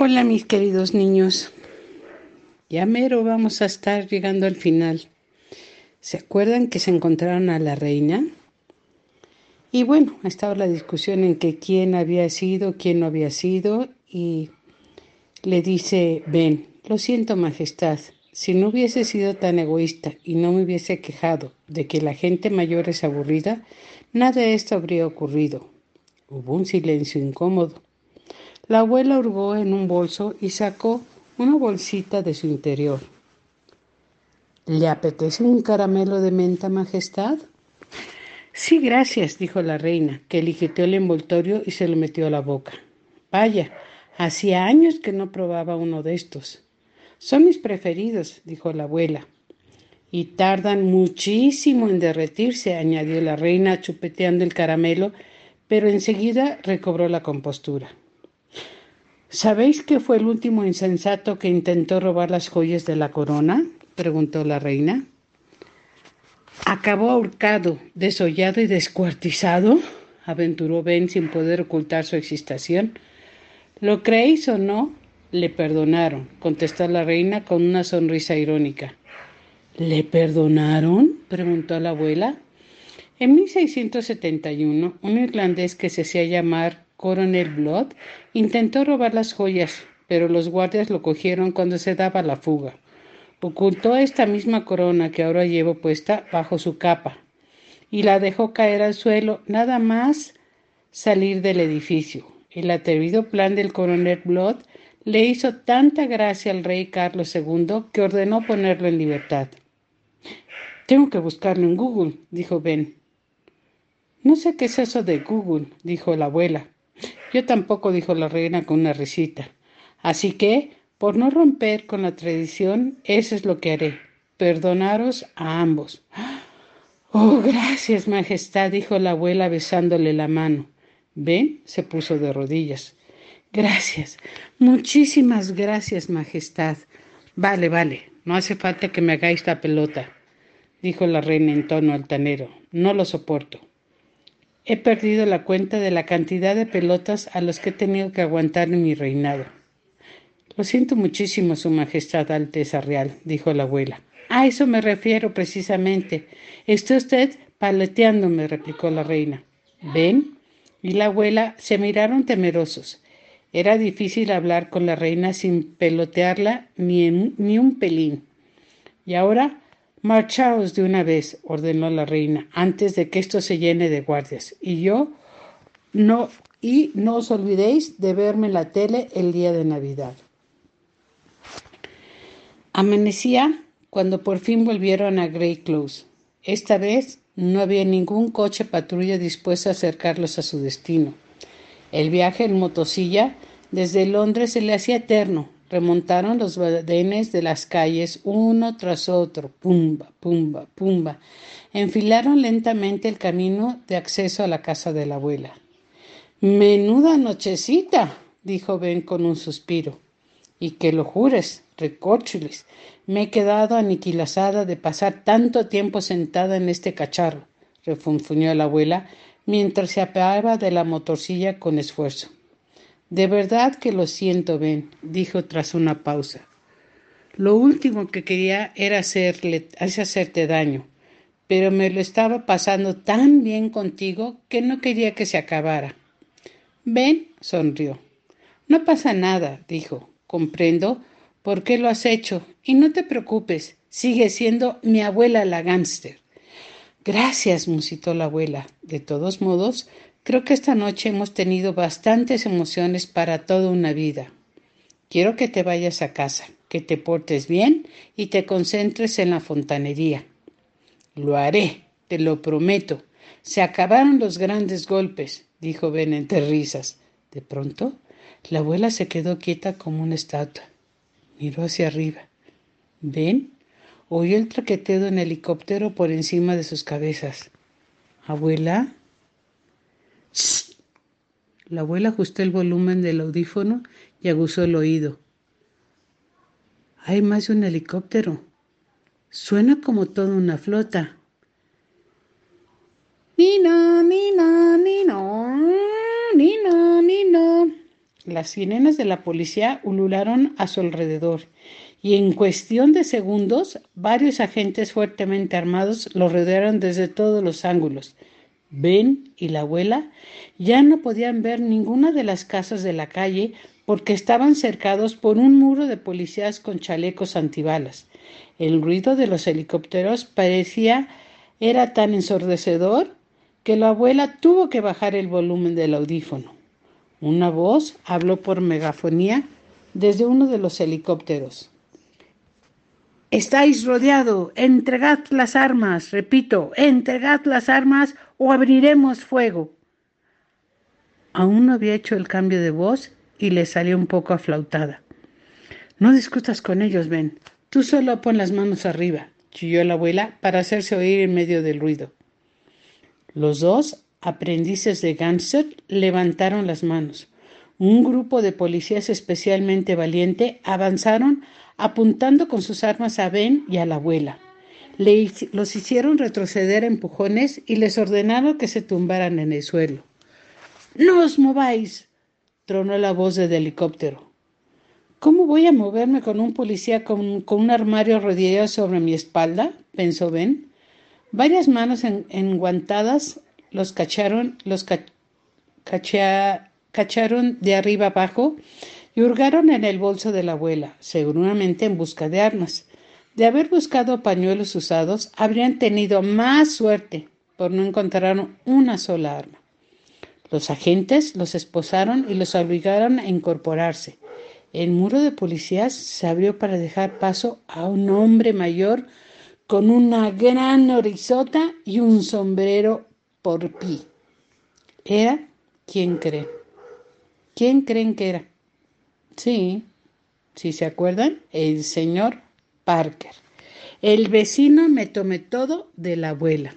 Hola mis queridos niños. Ya mero vamos a estar llegando al final. ¿Se acuerdan que se encontraron a la reina? Y bueno, estaba la discusión en que quién había sido, quién no había sido, y le dice, ven, lo siento, Majestad, si no hubiese sido tan egoísta y no me hubiese quejado de que la gente mayor es aburrida, nada de esto habría ocurrido. Hubo un silencio incómodo. La abuela hurgó en un bolso y sacó una bolsita de su interior. ¿Le apetece un caramelo de menta, Majestad? Sí, gracias, dijo la reina, que eligió el envoltorio y se lo metió a la boca. Vaya, hacía años que no probaba uno de estos. Son mis preferidos, dijo la abuela. Y tardan muchísimo en derretirse, añadió la reina, chupeteando el caramelo, pero enseguida recobró la compostura. ¿Sabéis que fue el último insensato que intentó robar las joyas de la corona? preguntó la reina. ¿Acabó ahorcado, desollado y descuartizado? aventuró Ben sin poder ocultar su existación. ¿Lo creéis o no? Le perdonaron, contestó la reina con una sonrisa irónica. ¿Le perdonaron? preguntó la abuela. En 1671, un irlandés que se hacía llamar Coronel Blood intentó robar las joyas, pero los guardias lo cogieron cuando se daba la fuga. Ocultó esta misma corona que ahora llevo puesta bajo su capa y la dejó caer al suelo nada más salir del edificio. El atrevido plan del coronel Blood le hizo tanta gracia al rey Carlos II que ordenó ponerlo en libertad. Tengo que buscarlo en Google, dijo Ben. No sé qué es eso de Google, dijo la abuela. Yo tampoco, dijo la reina con una risita. Así que, por no romper con la tradición, eso es lo que haré. Perdonaros a ambos. Oh, gracias, Majestad, dijo la abuela besándole la mano. Ben se puso de rodillas. Gracias, muchísimas gracias, Majestad. Vale, vale, no hace falta que me hagáis la pelota, dijo la reina en tono altanero. No lo soporto. He perdido la cuenta de la cantidad de pelotas a los que he tenido que aguantar en mi reinado. Lo siento muchísimo, Su Majestad Alteza Real, dijo la abuela. A eso me refiero precisamente. Está usted paleteándome, replicó la reina. ¿Ven? Y la abuela se miraron temerosos. Era difícil hablar con la reina sin pelotearla ni, ni un pelín. Y ahora Marchaos de una vez, ordenó la reina, antes de que esto se llene de guardias. Y yo no y no os olvidéis de verme en la tele el día de Navidad. Amanecía cuando por fin volvieron a Grey Close. Esta vez no había ningún coche patrulla dispuesto a acercarlos a su destino. El viaje en motosilla desde Londres se le hacía eterno, Remontaron los badenes de las calles uno tras otro, pumba, pumba, pumba. Enfilaron lentamente el camino de acceso a la casa de la abuela. Menuda nochecita, dijo Ben con un suspiro. Y que lo jures, recórchules, me he quedado aniquilazada de pasar tanto tiempo sentada en este cacharro, refunfuñó la abuela mientras se apeaba de la motorcilla con esfuerzo. De verdad que lo siento, Ben, dijo tras una pausa. Lo último que quería era hacerle, hacerte daño, pero me lo estaba pasando tan bien contigo que no quería que se acabara. Ben sonrió. No pasa nada, dijo. Comprendo por qué lo has hecho y no te preocupes, sigue siendo mi abuela la gánster. Gracias, musitó la abuela. De todos modos, Creo que esta noche hemos tenido bastantes emociones para toda una vida. Quiero que te vayas a casa, que te portes bien y te concentres en la fontanería. Lo haré, te lo prometo. Se acabaron los grandes golpes, dijo Ben entre risas. De pronto, la abuela se quedó quieta como una estatua. Miró hacia arriba. ¿Ven? Oyó el traqueteo de un helicóptero por encima de sus cabezas. Abuela, la abuela ajustó el volumen del audífono y aguzó el oído. Hay más de un helicóptero. Suena como toda una flota. Nino, Nino, Nino, Nino, Nino. Las sirenas de la policía ulularon a su alrededor y en cuestión de segundos varios agentes fuertemente armados lo rodearon desde todos los ángulos. Ben y la abuela ya no podían ver ninguna de las casas de la calle porque estaban cercados por un muro de policías con chalecos antibalas. El ruido de los helicópteros parecía era tan ensordecedor que la abuela tuvo que bajar el volumen del audífono. Una voz habló por megafonía desde uno de los helicópteros. Estáis rodeado. Entregad las armas. Repito, entregad las armas o abriremos fuego. Aún no había hecho el cambio de voz y le salió un poco aflautada. No discutas con ellos, Ben. Tú solo pon las manos arriba, chilló la abuela para hacerse oír en medio del ruido. Los dos aprendices de Gánster levantaron las manos. Un grupo de policías especialmente valiente avanzaron apuntando con sus armas a Ben y a la abuela. los hicieron retroceder a empujones y les ordenaron que se tumbaran en el suelo. No os mováis, tronó la voz del helicóptero. ¿Cómo voy a moverme con un policía con, un armario rodeado sobre mi espalda? pensó Ben. Varias manos enguantadas los cacharon, los cacharon de arriba abajo y hurgaron en el bolso de la abuela, seguramente en busca de armas. De haber buscado pañuelos usados, habrían tenido más suerte por no encontrar una sola arma. Los agentes los esposaron y los obligaron a incorporarse. El muro de policías se abrió para dejar paso a un hombre mayor con una gran horizota y un sombrero por pi. Era, ¿quién cree? ¿Quién creen que era? Sí, si se acuerdan, el señor Parker. El vecino me tomé todo de la abuela.